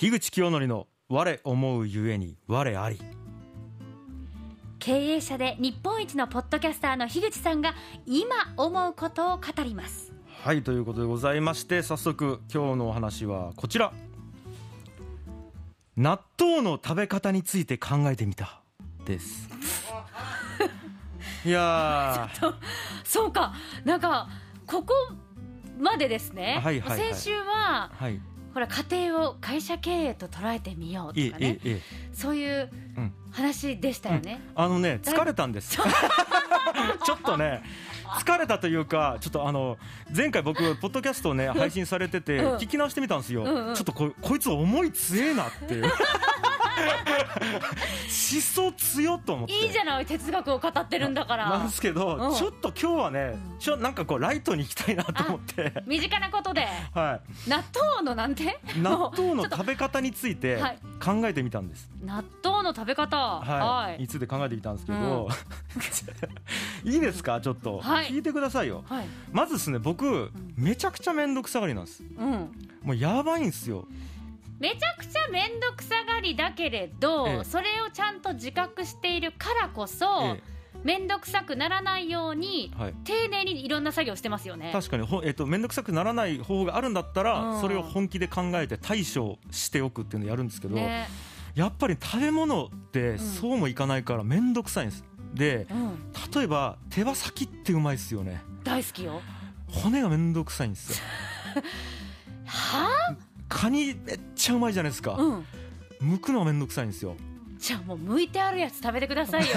樋口清則の我思うゆえに我あり。経営者で日本一のポッドキャスターの樋口さんが今思うことを語ります。はいということでございまして早速今日のお話はこちら。納豆の食べ方について考えてみた。です。いやー。そうか。なんかここまでですね、はいはいはい。先週ははいほら家庭を会社経営と捉えてみようとええかねえええ。そういううん。話でしたよね、あのね疲れたんです。ちょっと。ね疲れたというかちょっとあの前回僕ポッドキャストをね配信されててうん。聞き直してみたんですよ、うんうん。ちょっとここいつ思い強えなっていう思想強っと思って。いいじゃない哲学を語ってるんだから。なんですけど、うん。ちょっと今日はねちょなんかこうライトに行きたいなと思って。身近なことで。は納豆のなんて？い納豆の 食べ方についてはい。考えてみたんです。納豆の食べ方。はい、はい。い、つで考えてみたんですけど、いいですか？ちょっと、はい。聞いてくださいよ。はい。まずですね僕めちゃくちゃ面倒くさがりなんです。うん。もうやばいんですよめちゃくちゃ面倒くさがりだけれど、ええ。それをちゃんと自覚しているからこそえ面倒くさくならないようにはい。丁寧にいろんな作業してますよね。確かに。ほ、えっと面倒くさくならない方法があるんだったら、うん。それを本気で考えて対処しておくっていうのをやるんですけど、ね。やっぱり食べ物ってそうもいかないから面倒くさいんです。でうん、例えば手羽先ってうまいですよね。大好きよ。骨が面倒くさいんですよ。はカニめっちゃうまいじゃないですか、あ、うん、剥くのが面倒くさいんですよ。じゃあもう剥いてあるやつ食べてくださいよ。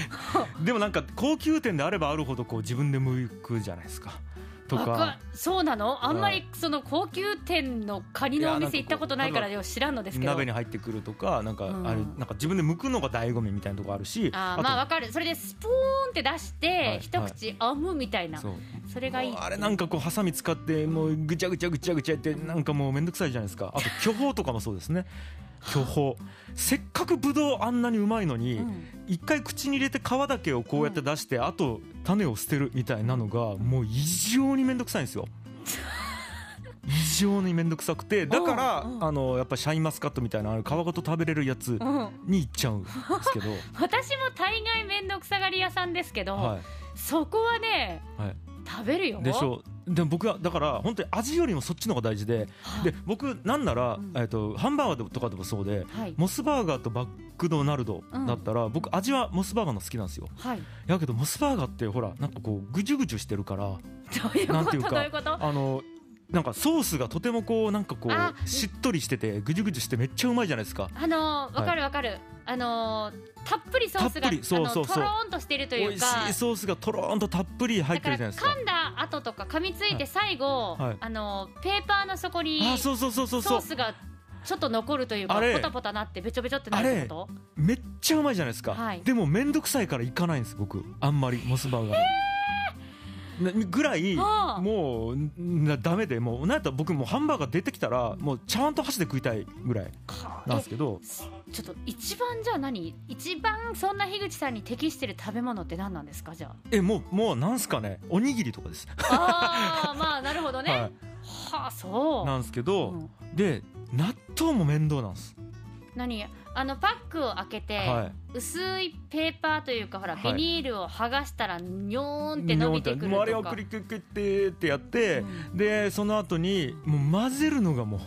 でもなんか高級店であればあるほどこう自分で剥くじゃないですかとわかそうなの？あんまはりその高級店のカニのお店行ったことないから知らんのですけど。鍋に入ってくるとかなんかうん。あれなんか自分で剥くのが醍醐味みたいなとこあるしとあーまあわかる。それでスプーンって出して、はい一口あむみたいな。それがいい。あれなんかこうハサミ使ってもうぐちゃぐちゃぐちゃぐちゃってなんかもうめんどくさいじゃないですか。あと巨峰とかもそうですね巨峰せっかくブドウあんなにうまいのにうん。一回口に入れて皮だけをこうやって出してあと種を捨てるみたいなのがもう異常にめんどくさいんですよ。異常にめんどくさくてだからうん。うんあのやっぱシャインマスカットみたいなあの皮ごと食べれるやつうん。に行っちゃうんですけど。私も大概面倒くさがり屋さんですけど、はそこはねいはい食べるよ。でしょ。でも僕はだから本当に味よりもそっちの方が大事ではい。で僕なんなら、うん。えっとハンバーガーとかでもそうではい。モスバーガーとバックドナルドだったら、僕味はモスバーガーの好きなんですよ。はい。やけどモスバーガーってほらなんかこうぐじゅぐじゅしてるからなんていうかあのなんかソースがとてもこうなんかこあうしっとりしててぐじゅぐじゅしてめっちゃうまいじゃないですか。あのーわかるわかる、あのーたっぷりソースがそうそうそう。とろーんとしていると美味いうか。しいソースがとろーんとたっぷり入ってるじゃないですか。だから噛んだ後とか噛みついて最後、はい。あのーペーパーの底にあそうそうそうそうそう。ソースがちょっと残るというかポタポタなってべちょべちょってなること？めっちゃうまいじゃないですか、はい。でも面倒くさいから行かないんです僕。あんまりモスバーガーになぐらいはあ。もうんなダメでもうなんやったら僕もうハンバーガー出てきたらもう茶碗と箸で食いたいぐらいなんですけど。えちょっと一番じゃあ何？一番そんな樋口さんに適してる食べ物って何なんですか？じゃえもうもうなんすかね。おにぎりとかです、ああーまあなるほどね。は、はいあそう。なんですけど、うん。で納豆も面倒なんです何？あのパックを開けて、は薄いペーパーというかほら、はい。ビニールを剥がしたらニョーンって伸びてくるもうあれとかをクリクリクリってってやって、うでその後にもう混ぜるのがもう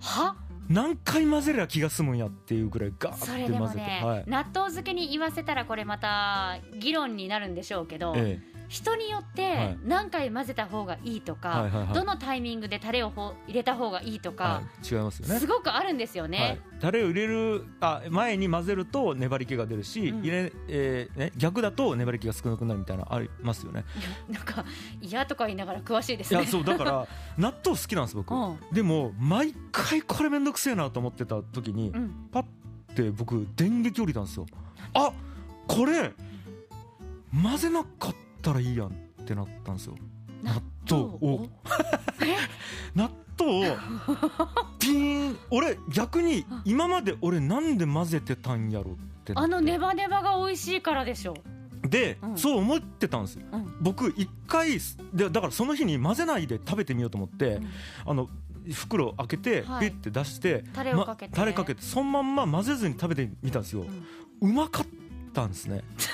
は？何回混ぜりゃ気が済むんやっていうぐらいガーそれって混ぜて、でもね、はい。納豆漬けに言わせたらこれまた議論になるんでしょうけど、え人によっはてい。何回混ぜた方がいいとか、はいはいはい。どのタイミングでタレをほ入れた方がいいとえか、はい、違いますよね。すごくあるんですよはい。ね。、タレを入れるあ前に混ぜると粘り気が出るし、うん。入れえーね、逆だと粘り気が少なくなるみたいなのありますよね。なんか嫌とか言いながら詳しいですね。いやそうだから 納豆好きなんです僕、うん。でも毎回これめんどくせえなと思ってた時に、うん、パッて僕電撃降りたんですよ。あこれ混ぜなかったらいいやんってなったんですよ。納豆？を。納豆を ピーン俺逆に今まで俺なんで混ぜてたんやろってなって。あのネバネバが美味しいからでしょ。で、うん。そう思ってたんですよ。うん。僕一回でだからその日に混ぜないで食べてみようと思って、うん。あの袋開けてピはい。ッて出して、タレをかけてまタレかけてそのまんま混ぜずに食べてみたんですよ、うまかったんですね。そ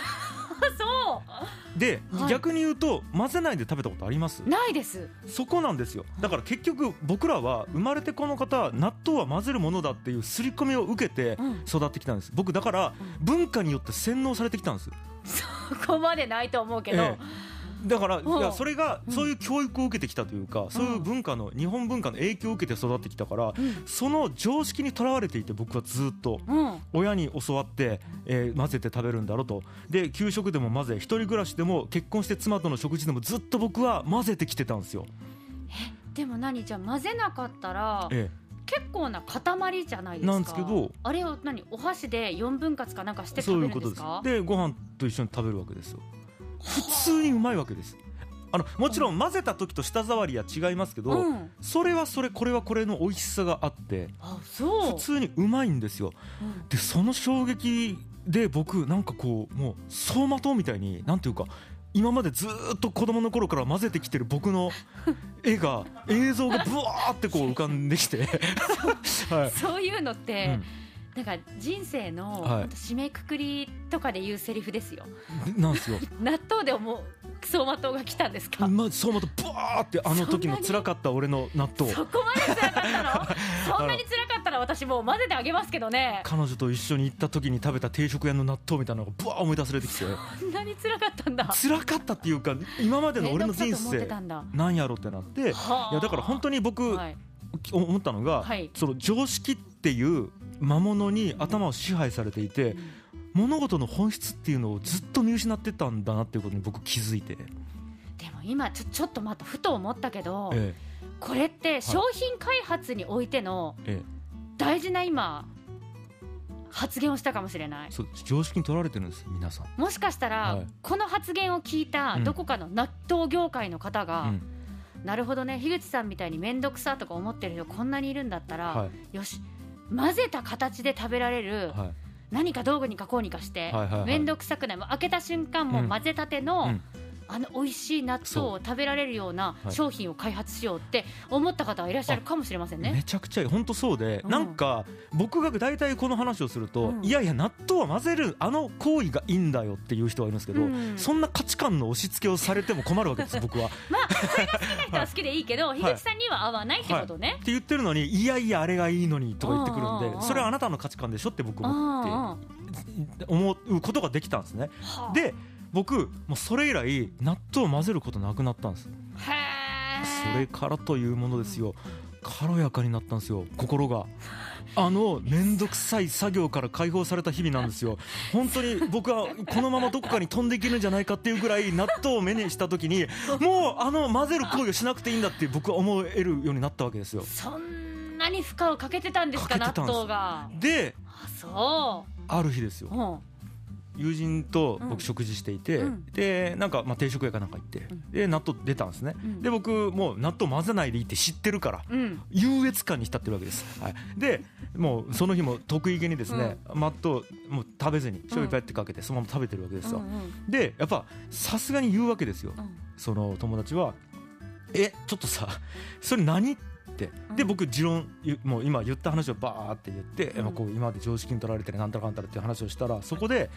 で、はい。逆に言うと混ぜないで食べたことあります？うないです。そこなんですよ。だから結局僕らは生まれてこの方納豆は混ぜるものだっていう刷り込みを受けてうん。育ってきたんです。僕だから文化によって洗脳されてきたんです。そこまでないと思うけど、えだからいうん。やそれがうん。そういう教育を受けてきたというかそういう文化の日本文化の影響を受けて育ってきたからうん。その常識にとらわれていて僕はずっとうん。親に教わって、えー混ぜて食べるんだろうと。で給食でも混ぜ一人暮らしでも結婚して妻との食事でもずっと僕は混ぜてきてたんですよ。でも何？じゃあ混ぜなかったらえ結構な塊じゃないですか。なんですけどあれを何？お箸で4分割かなんかしえて食べそういうことです。るんですかでご飯と一緒に食べるわけですよ普通にうまいわけです。あのもちろん混ぜた時と舌触りは違いますけど、うん。それはそれこれはこれの美味しさがあって普通にうまいんですよ。うん。でその衝撃で僕なんかこうもう走馬灯みたいになんていうか今までずーっと子供の頃から混ぜてきてる僕の 絵が映像がブワーってこう浮かんできて、はい。そういうのっうてん、なんか人生の締めくくりとかで言うセリフですよ。でなんですよ、納豆でもう走馬灯が来たんですか？ま、走馬灯ブワーってあの時の辛かった俺の納豆。そこまで辛かった の？そんなに辛かったら私もう混ぜてあげますけどね。彼女と一緒に行った時に食べた定食屋の納豆みたいなのがブワー思い出されてきて。そんなに辛かったんだ。辛かったっていうか今までの俺の人生なんやろってなって。いはあ。やだから本当に僕、はい。思ったのが、はい。その常識っていう魔物に頭を支配されていて物事の本質っていうのをずっと見失ってたんだなっていうことに僕気づいて、でも今ちょちょっとまたふと思ったけど、えこれって商品開発においてのええ。大事な今発言をしたかもしれない。え、そう常識に取られてるんです皆さん、もしかしたら、はい。この発言を聞いたうん。どこかの納豆業界の方が、うん。なるほどね樋口さんみたいに面倒くさとか思ってる人こんなにいるんだったら、はい。よし混ぜた形で食べられるはい。何か道具にかこうにかしてはいはいはい。面倒くさくない。もう開けた瞬間もうん。混ぜたての、うんあの美味しい納豆を食べられるようなはい。商品を開発しようって思った方はいらっしゃるかもしれませんね。めちゃくちゃいい。本当そうで、うん。なんか僕が大体この話をすると、うん。いやいや納豆は混ぜるあの行為がいいんだよっていう人がいるんですけど、うん。そんな価値観の押し付けをされても困るわけです僕は。まあそれが好きな人は好きでいいけど、い。樋口さんには合わないってことね。って言ってるのにいやいやあれがいいのにとか言ってくるんでそれはあなたの価値観でしょって僕思ってうん。思うことができたんですね。はあ。で僕もうそれ以来納豆を混ぜることなくなったんです。へそれからというものですよ。軽やかになったんですよ心が。あの面倒くさい作業から解放された日々なんですよ。本当に僕はこのままどこかに飛んでいけるんじゃないかっていうぐらい納豆を目にした時にもうあの混ぜる行為をしなくていいんだって僕は思えるようになったわけですよ。そんなに負荷をかけてたんですか納豆が。であそある日ですよ。う。うん友人とうん。僕食事していて、うん。でなんかまあ定食屋かなんか行って、うん。で納豆出たんですね、うん。で僕もう納豆混ぜないでいいって知ってるからうん。優越感に浸ってるわけです、はい、でもうその日も得意げにですね、納豆もう食べずに醤油ペッてかけてそのまま食べてるわけですよ、でやっぱさすがに言うわけですよ。うん。その友達は「えちょっとさそれ何?」ってでうん。僕持論ゆもう今言った話をバーって言って、うん。まあこう今まで常識に取られてるなんたらかんたらっていう話をしたらそこで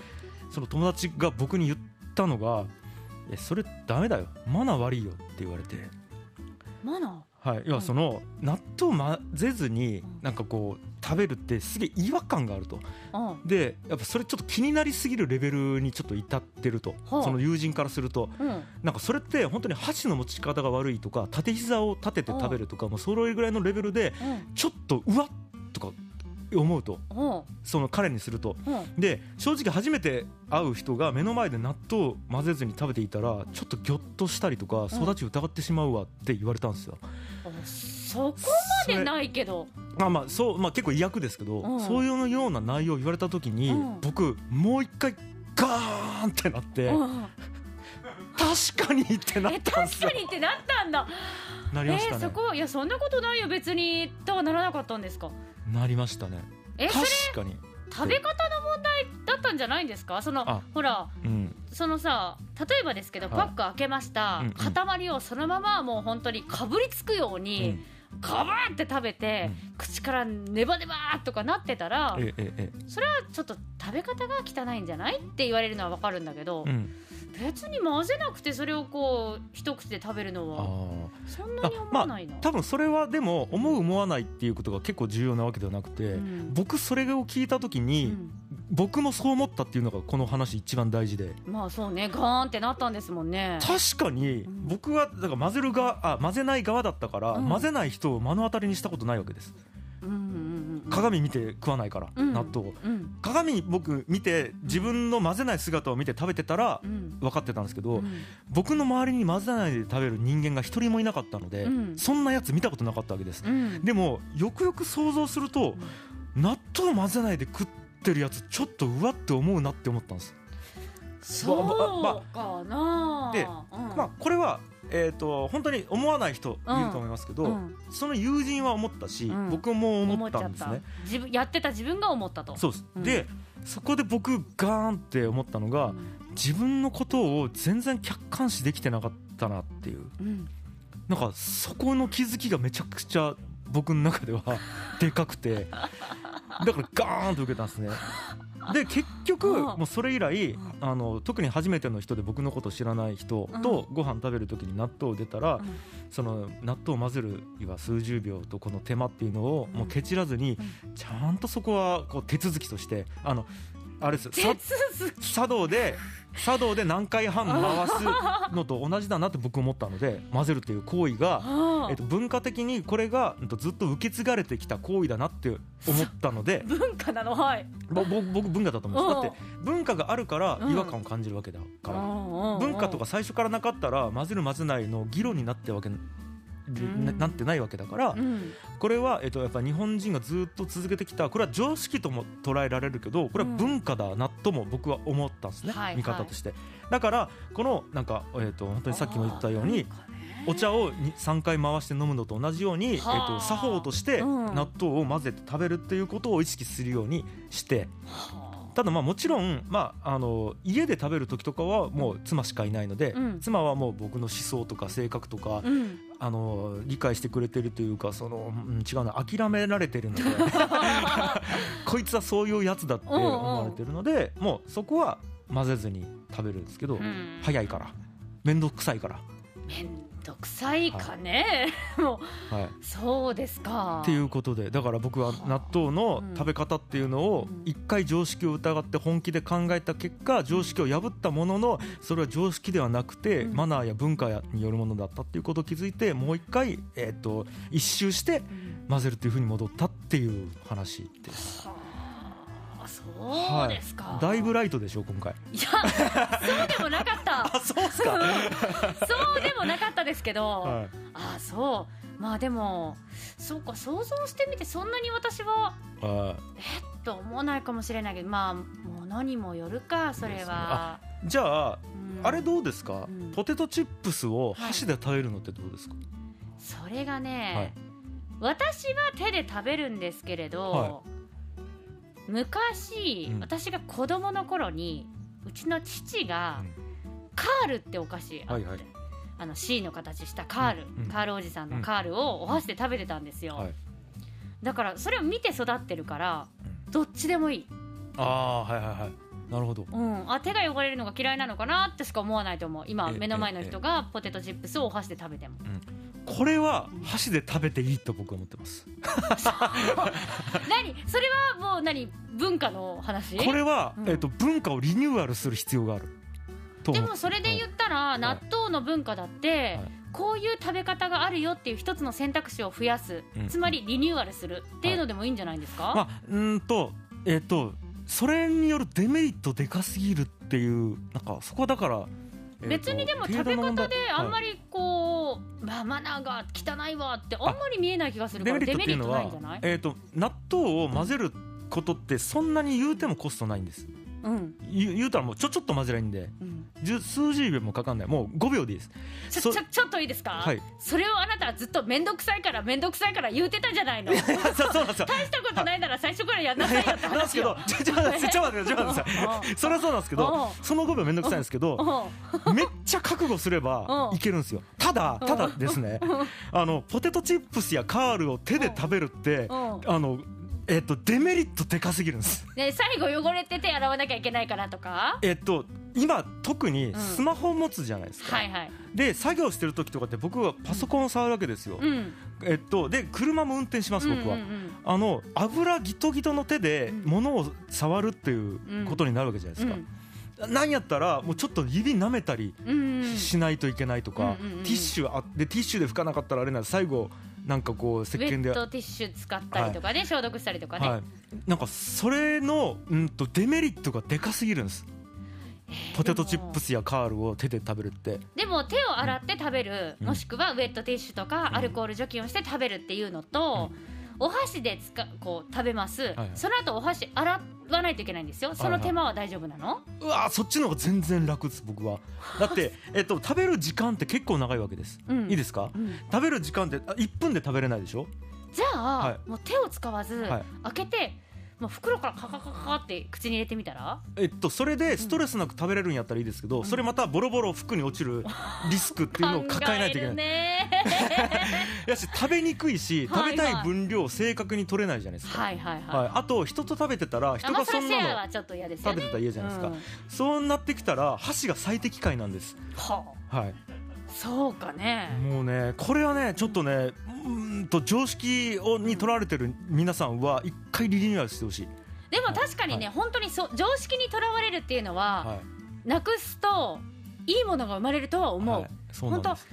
その友達が僕に言ったのが「えそれダメだよ。マナー悪いよ」って言われて。マナはい、要はその納豆を混ぜずになんかこう食べるってすげえ違和感があると。ーうん。でやっぱそれちょっと気になりすぎるレベルにちょっと至ってると。ほう。その友人からすると。うん。なんかそれって本当に箸の持ち方が悪いとか縦膝を立てて食べるとかもうそれぐらいのレベルでうん。ちょっとうわっ思うと。う。んその彼にすると。う。んで正直初めて会う人が目の前で納豆を混ぜずに食べていたらちょっとギョッとしたりとか育ち疑ってしまうわって言われたんですよ。あそこまでないけど。まあまあそうまあ結構威訳ですけど、うん。そういうような内容を言われた時に、うん。僕もう一回ガーンってなって、うん確かにってなっえたんですよ。確かにってなったんだ。なりましたね、えーそこいやそんなことないよ別にとはならなかったんですか？なりましたね。え確かに。食べ方の問題だったんじゃないんですか？そのあほらうん。そのさ例えばですけど、はい。パック開けました、うんうん。塊をそのままもう本当にかぶりつくように、ガバーって食べて、口からネバネバーとかなってたらえええそれはちょっと食べ方が汚いんじゃない？って言われるのは分かるんだけど、うん別に混ぜなくてそれをこう一口で食べるのあはー。そんなに思わないな、多分それはでも思う思わないっていうことが結構重要なわけではなくて、うん。僕それを聞いた時うに、ん。僕もそう思ったっていうのがこの話一番大事で。まあそうねガーンってなったんですもんね。確かにん。僕はだから混ぜる側あ混ぜない側だったから、うん。混ぜない人を目の当たりにしたことないわけです。うん鏡見て食わないから、うん。納豆鏡僕見て自分の混ぜない姿を見て食べてたらうん。分かってたんですけど、うん。僕の周りに混ぜないで食べる人間が一人もいなかったので、うん。そんなやつ見たことなかったわけです、うん。でもよくよく想像すると、納豆混ぜないで食ってるやつちょっとうわって思うなって思ったんです、そうかな。でうん。まあこれはえー、と本当に思わない人いると思いますけど、うん。その友人は思ったし、うん。僕も思ったんですね。自分やってた自分が思ったと。そうです、うん。でそこで僕ガーンって思ったのが、自分のことを全然客観視できてなかったなっていう。うん。なんかそこの気づきがめちゃくちゃ僕の中では でかくて。だからガーンと受けたんですね。で結局うん。もうそれ以来ん。あの特に初めての人で僕のことを知らない人とご飯食べる時に納豆を出たらうん。その納豆を混ぜるには数十秒とこの手間っていうのをもうケチらずにちゃんとそこはこう手続きとしてあのあれです茶道で茶道で何回半回すのと同じだなって僕思ったので混ぜるという行為が、あえっと、文化的にこれがずっと受け継がれてきた行為だなって思ったので 文化なの？はい。僕文化だと思うんです。だって文化があるからうん。違和感を感じるわけだから、文文化とか最初からなかったら混ぜる混ぜないの議論になってわけななってないわけだから、うん。これは、えっと、やっぱ日本人がずっと続けてきたこれは常識とも捉えられるけどこれは文化だなとも僕は思ったんですね、はい見方として、だからこのなんか、えっと、本当にさっきも言ったようにお茶をに3回回して飲むのと同じように、えっはあと、作法としてうん。納豆を混ぜて食べるっていうことを意識するようにしてただまあもちろん、まあ、あの家で食べる時とかはもう妻しかいないので、うん。妻はもう僕の思想とか性格とか、うんあの理解してくれてるというかその、うん違うな諦められてるので こいつはそういうやつだって思われてるのでもうそこは混ぜずに食べるんですけど、うん。早いから面倒くさいから、めんどくさいかね、もはい、うそうですか。っていうことでだから僕は納豆のうん。食べ方っていうのをうん。一回常識を疑って本気で考えた結果常識を破ったもののそれは常識ではなくてうん。マナーや文化によるものだったっていうことを気づいてもう一回、えー、と一周してうん混ぜるっていうふうに戻ったっていう話です。はあそうですか、だいぶライトでしょ今回。いやそうでもなかった。あそうっすか。そうでもなかったですけど、はい。ああそう。まあでもそうか想像してみてそんなに私はあと思わないかもしれないけどまあものにもよるかそれは、じゃあうん。あれどうですか、うん。ポテトチップスを箸で食べるのってどうですか、それがね、はい。私は手で食べるんですけれど、は昔、うん。私が子供の頃にうちの父が、カールってお菓子あって、はいはい。あの C の形したカール、うん。うん。カールおじさんのカールをお箸で食べてたんですよ、はい。だからそれを見て育ってるからうん。どっちでもいい、ああはいはいはい。なるほど。うん、あ手が汚れるのが嫌いなのかなってしか思わないと思う。今え目の前の人がポテトチップスをお箸で食べてもこれは箸で食べていいと僕は思ってます。何？それはもう何？文化の話？これは、うん。えっと文化をリニューアルする必要があるでもそれで言ったら納豆の文化だってはい。こういう食べ方があるよっていう一つの選択肢を増やす。うん。つまりリニューアルする。っていうのでもいいんじゃないですか、まあうーんとえっ、とそれによるデメリットでかすぎるっていうなんかそこはだから、えーと別にでも食べ方であんまり、りこう、まあ、マナーが汚いわってあんまり見えない気がするからデメリットないんじゃない、えー、と納豆を混ぜることってそんなに言うてもコストないんですうん。言う言うたらもうちょちょっと混ぜりゃいいんで。うん、十数十秒もかかんない。もう5秒でいいです。そちょちょちょっといいですか、はい。それをあなたはずっと面倒くさいから面倒くさいから言うてたじゃないの。大しそうそうなんですよ。たことないなら最初からやんなさいよってなんですけどちょちょ待ってちょ待って。それはそうなんですけどその5秒めんどくさいんですけどうめっちゃ覚悟すればうん。いけるんですよ。ただただですねあのポテトチップスやカールを手で食べるってあのえっとデメリットでかすぎるんです。ね最後汚れて手洗わなきゃいけないからとか？えっと今特にスマホを持つじゃないですか、はいはい。で作業してる時とかって僕はパソコンを触るわけですよ、うん。えっとで車も運転します僕は、うんうんうんあの油ギトギトの手でうん。物を触るっていうことになるわけじゃないですか、うん。なんやったらもうちょっと指舐めたりうんうんしないといけないとか、うんうんうんティッシュあでティッシュで拭かなかったらあれなんで最後なんかこう石ウェ鹸で。ットティッシュ使ったりとかね、消毒したりとかね、はい、なんかそれの、うん、とデメリットがでかすぎるんです。ポテトチップスやカールを手で食べるって。でも手を洗って食べる、うん。もしくはウェットティッシュとかうん。アルコール除菌をして食べるっていうのと、お箸でつかこう食べます、はいその後お箸洗わないといけないんですよ。その手間は大丈夫なの、うわーそっちの方が全然楽です僕は。だって、えっと、食べる時間って結構長いわけです、うん。いいですか？うん。食べる時間ってあ1分で食べれないでしょ？じゃあ、はもう手を使わず、はい。開けてもう袋からカカカカカって口に入れてみたら？えっと、それでストレスなく食べれるんやったらいいですけど、それまたボロボロ服に落ちるリスクっていうのを抱えないといけない。ね。やし食べにくいし食べたい分量を正確に取れないじゃないですか、はいはいはい、はい、あと人と食べてたら人がそんなの食べてたら嫌じゃないですか、うん。そうなってきたら箸が最適解なんです。ははい。あそうかね。もうねこれはねちょっとねうーんと常識をにとられてる皆さんは一回リニューアルしてほしい、でも確かにね、は本当にそう常識にとらわれるっていうのは、はい。なくすといいものが生まれるとは思う、はい、そうなんです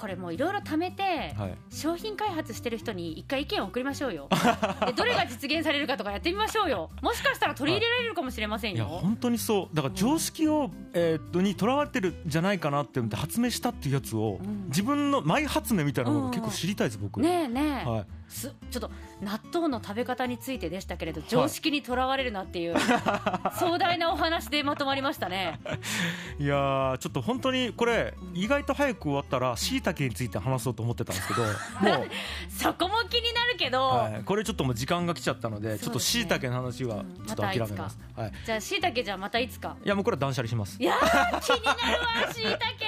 これもういろいろ貯めて、はい。商品開発してる人に一回意見を送りましょうよ。でどれが実現されるかとかやってみましょうよ。もしかしたら取り入れられるかもしれませんいやよ、本当にそう。だから常識を、えーっとにとらわれてるんじゃないかなって思って発明したっていうやつを、うん。自分のマイ発明みたいなのが結構知りたいです僕、ねえねえ、はいすちょっと納豆の食べ方についてでしたけれど常識にとらわれるなっていう、壮大なお話でまとまりましたね。いやーちょっと本当にこれ意外と早く終わったらしいたけについて話そうと思ってたんですけど もう、そこも気になるけど、はい、これちょっともう時間が来ちゃったのでちょっとしいたけの話はうん。ちょっと諦めます、はい、じゃあしいたけじゃあまたいつか。いやもうこれは断捨離します。いやー気になるわしいたけ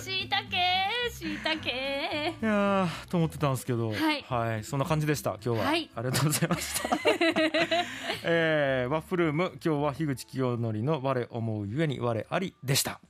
しいたけしいたけ。いやーと思ってたんですけど。はい。そんな感じでした今日は、はい。ありがとうございました、えーワッフルーム今日は樋口清則の我思うゆえに我ありでした